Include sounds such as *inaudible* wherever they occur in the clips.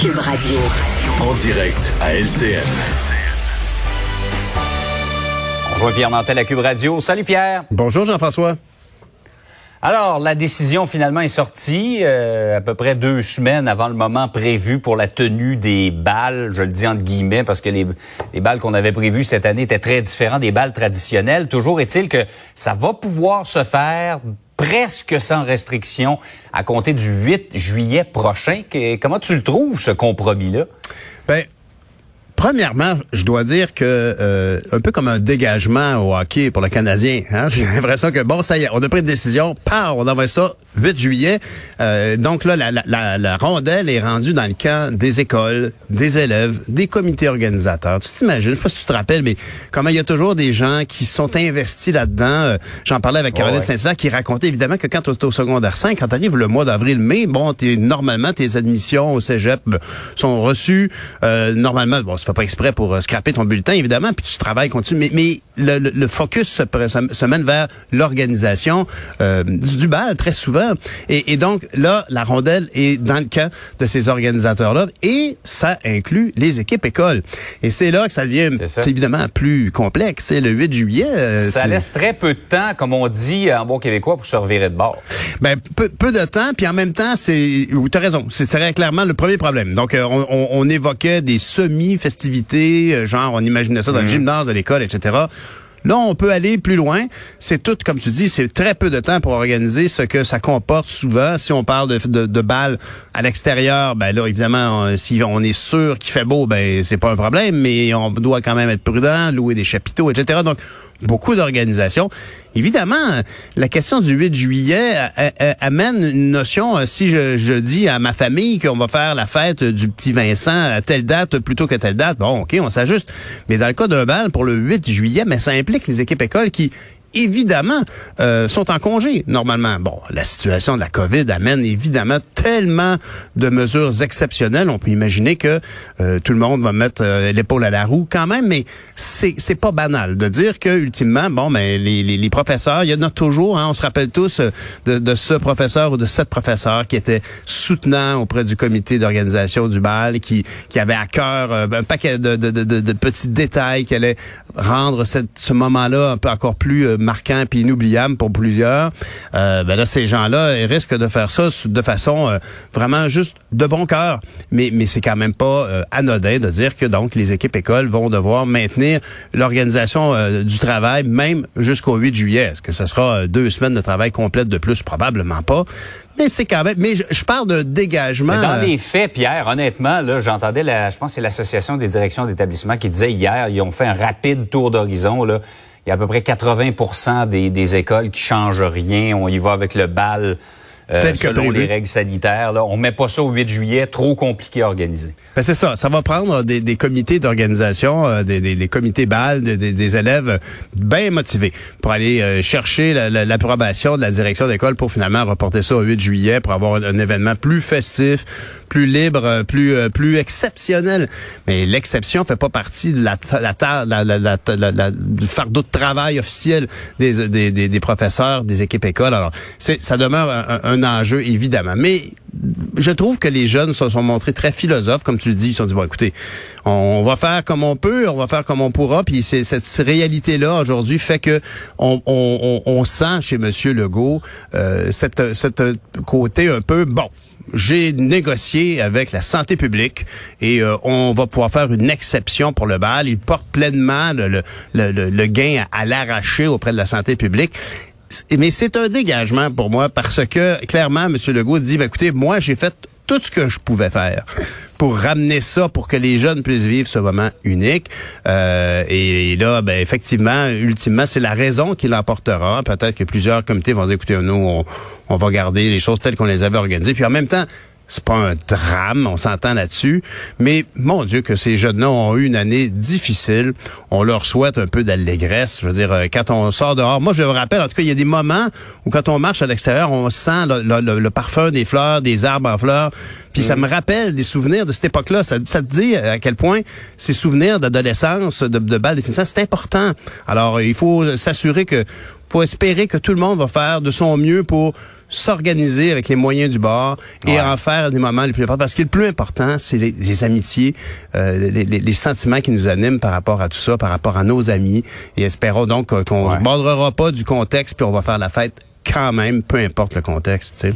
Cube Radio. En direct à LCN. Bonjour Pierre Mantel à Cube Radio. Salut Pierre. Bonjour Jean-François. Alors, la décision finalement est sortie euh, à peu près deux semaines avant le moment prévu pour la tenue des balles. Je le dis entre guillemets parce que les, les balles qu'on avait prévues cette année étaient très différentes des balles traditionnelles. Toujours est-il que ça va pouvoir se faire presque sans restriction à compter du 8 juillet prochain. comment tu le trouves, ce compromis-là? Ben, Premièrement, je dois dire que euh, un peu comme un dégagement au hockey pour le Canadien. Hein? J'ai *laughs* l'impression que bon, ça y est, on a pris une décision, par, on envoie ça 8 juillet. Euh, donc là, la, la, la, rondelle est rendue dans le camp des écoles, des élèves, des comités organisateurs. Tu t'imagines, je sais pas si tu te rappelles, mais comment il y a toujours des gens qui sont investis là-dedans. Euh, j'en parlais avec Caroline Saint-Hilaire qui racontait évidemment que quand tu es au secondaire 5, quand tu arrives le mois d'avril-mai, bon, es, normalement, tes admissions au cégep sont reçues. normalement, bon, tu pas exprès pour euh, scraper ton bulletin, évidemment, puis tu travailles continue. Mais, mais le, le, focus se, se, mène vers l'organisation euh, du, bal très souvent. Et, et, donc, là, la rondelle est dans le camp de ces organisateurs-là. Et ça inclut les équipes écoles. Et c'est là que ça devient c'est évidemment plus complexe. C'est le 8 juillet. Euh, ça laisse très peu de temps, comme on dit en bon québécois, pour se revirer de bord. Ben, peu, peu de temps, puis en même temps, c'est... Tu as raison, c'est très clairement le premier problème. Donc, on, on, on évoquait des semi-festivals euh, genre on imaginait ça dans le mhm. gymnase de l'école, etc. Là, on peut aller plus loin. C'est tout, comme tu dis, c'est très peu de temps pour organiser ce que ça comporte souvent. Si on parle de, de, balles à l'extérieur, ben là, évidemment, si on est sûr qu'il fait beau, ben c'est pas un problème, mais on doit quand même être prudent, louer des chapiteaux, etc. Donc, beaucoup d'organisations. Évidemment, la question du 8 juillet amène une notion, euh, si je, dis à ma famille qu'on va faire la fête du petit Vincent à telle date plutôt que telle date, bon, OK, on s'ajuste. Mais dans le cas d'un bal pour le 8 juillet, mais ça implique les équipes écoles qui évidemment, euh, sont en congé normalement. Bon, la situation de la COVID amène évidemment tellement de mesures exceptionnelles. On peut imaginer que euh, tout le monde va mettre euh, l'épaule à la roue quand même, mais c'est c'est pas banal de dire que ultimement, bon, mais ben, les, les, les professeurs, il y en a toujours. Hein, on se rappelle tous de, de ce professeur ou de cette professeur qui était soutenant auprès du comité d'organisation du bal, qui qui avait à cœur un paquet de, de, de, de petits détails qui allaient rendre ce moment-là un peu encore plus marquant puis inoubliable pour plusieurs. Euh, ben là, ces gens-là risquent de faire ça de façon euh, vraiment juste de bon cœur. Mais, mais c'est quand même pas euh, anodin de dire que donc les équipes écoles vont devoir maintenir l'organisation euh, du travail même jusqu'au 8 juillet. Est-ce que ce sera deux semaines de travail complète de plus? Probablement pas. Mais c'est quand même. Mais je, parle de dégagement. dans les faits, Pierre, honnêtement, là, j'entendais la. Je pense que c'est l'association des directions d'établissement qui disait hier, ils ont fait un rapide tour d'horizon là il y a à peu près 80 des, des écoles qui changent rien. On y va avec le bal euh, selon les règles sanitaires. Là. On met pas ça au 8 juillet, trop compliqué à organiser. Ben c'est ça, ça va prendre des, des comités d'organisation, euh, des, des, des, comités balles, des, des, élèves bien motivés pour aller euh, chercher l'approbation de la direction d'école pour finalement reporter ça au 8 juillet pour avoir un, événement plus festif, plus libre, plus plus exceptionnel. Mais l'exception fait pas partie de la, la, la, la, du fardeau de travail officiel des, des, des, professeurs, des équipes écoles. Alors, ça demeure un, un enjeu, évidemment. Mais je trouve que les jeunes se sont montrés très philosophes, comme tu le dis. Ils se sont dit, bon, écoutez, on va faire comme on peut, on va faire comme on pourra. Puis c'est cette réalité-là aujourd'hui fait que on, on, on, sent chez Monsieur Legault euh, cette, cette côté un peu bon j'ai négocié avec la santé publique et euh, on va pouvoir faire une exception pour le bal. Il porte pleinement le, le, le, le gain à, à l'arracher auprès de la santé publique mais c'est un dégagement pour moi parce que clairement, M. Legault dit, ben, écoutez, moi, j'ai fait tout ce que je pouvais faire pour ramener ça, pour que les jeunes puissent vivre ce moment unique. Euh, et, là, ben, effectivement, ultimement, c'est la raison qui l'emportera. Peut-être que plusieurs comités vont dire, écoutez, nous, on, on va garder les choses telles qu'on les avait organisées. Puis en même temps, c'est pas un drame, on s'entend là-dessus. Mais mon Dieu, que ces jeunes-là ont eu une année difficile. On leur souhaite un peu d'allégresse. Je veux dire, euh, quand on sort dehors, moi je me rappelle, en tout cas, il y a des moments où quand on marche à l'extérieur, on sent le, parfum des fleurs, des arbres en fleurs. Puis ça mm. me rappelle des souvenirs de cette époque-là. Ça, ça, te dit à quel point ces souvenirs d'adolescence, de, de définissants, c'est important. Alors, il faut s'assurer que, faut espérer que tout le monde va faire de son mieux pour s'organiser avec les moyens du bord et en faire des moments les plus importants. Parce que le plus important, c'est les, amitiés, euh, les, les, sentiments qui nous animent par rapport à tout ça, par rapport à nos amis. Et espérons donc qu'on ne se bordera pas du contexte, puis on va faire la fête quand même, peu importe le contexte. Tu sais.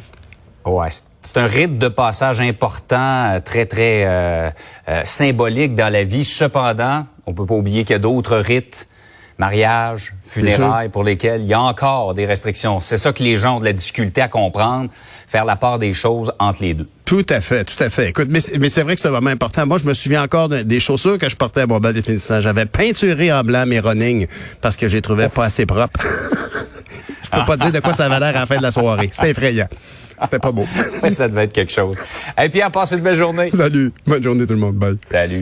Ouais, c'est un rite de passage important, euh, très, très euh, euh, symbolique dans la vie. Cependant, on peut pas oublier qu'il y a d'autres rites, mariage, funérailles, pour lesquels il y a encore des restrictions. C'est ça que les gens ont de la difficulté à comprendre, faire la part des choses entre les deux. Tout à fait, tout à fait. Écoute, mais, c'est vrai que c'est vraiment important. Moi, je me souviens encore des chaussures que je portais à mon bal définissant. J'avais peinturé en blanc mes running parce que je les trouvais pas assez propres. *laughs* je peux pas te dire de quoi ça avait l'air à la fin de la soirée. C'était effrayant. C'était pas beau. *laughs* ça devait être quelque chose. Et puis, à passer une belle journée. Salut. Bonne journée tout le monde. Bye. Salut.